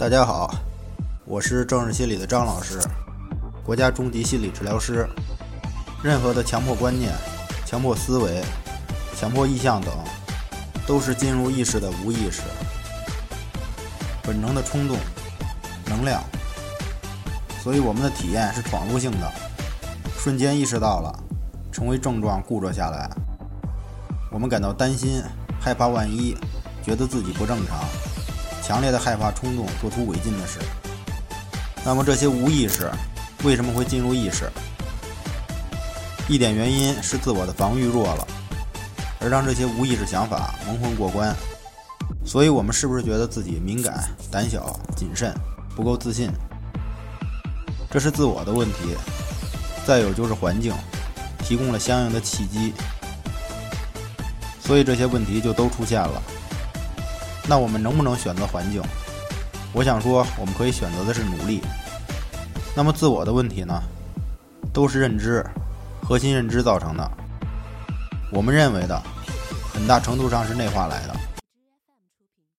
大家好，我是正视心理的张老师，国家中级心理治疗师。任何的强迫观念、强迫思维、强迫意向等，都是进入意识的无意识、本能的冲动、能量。所以我们的体验是闯入性的，瞬间意识到了，成为症状固着下来。我们感到担心、害怕，万一觉得自己不正常，强烈的害怕冲动做出违禁的事。那么这些无意识为什么会进入意识？一点原因是自我的防御弱了，而让这些无意识想法蒙混过关。所以我们是不是觉得自己敏感、胆小、谨慎，不够自信？这是自我的问题。再有就是环境提供了相应的契机，所以这些问题就都出现了。那我们能不能选择环境？我想说，我们可以选择的是努力。那么自我的问题呢？都是认知。核心认知造成的，我们认为的，很大程度上是内化来的。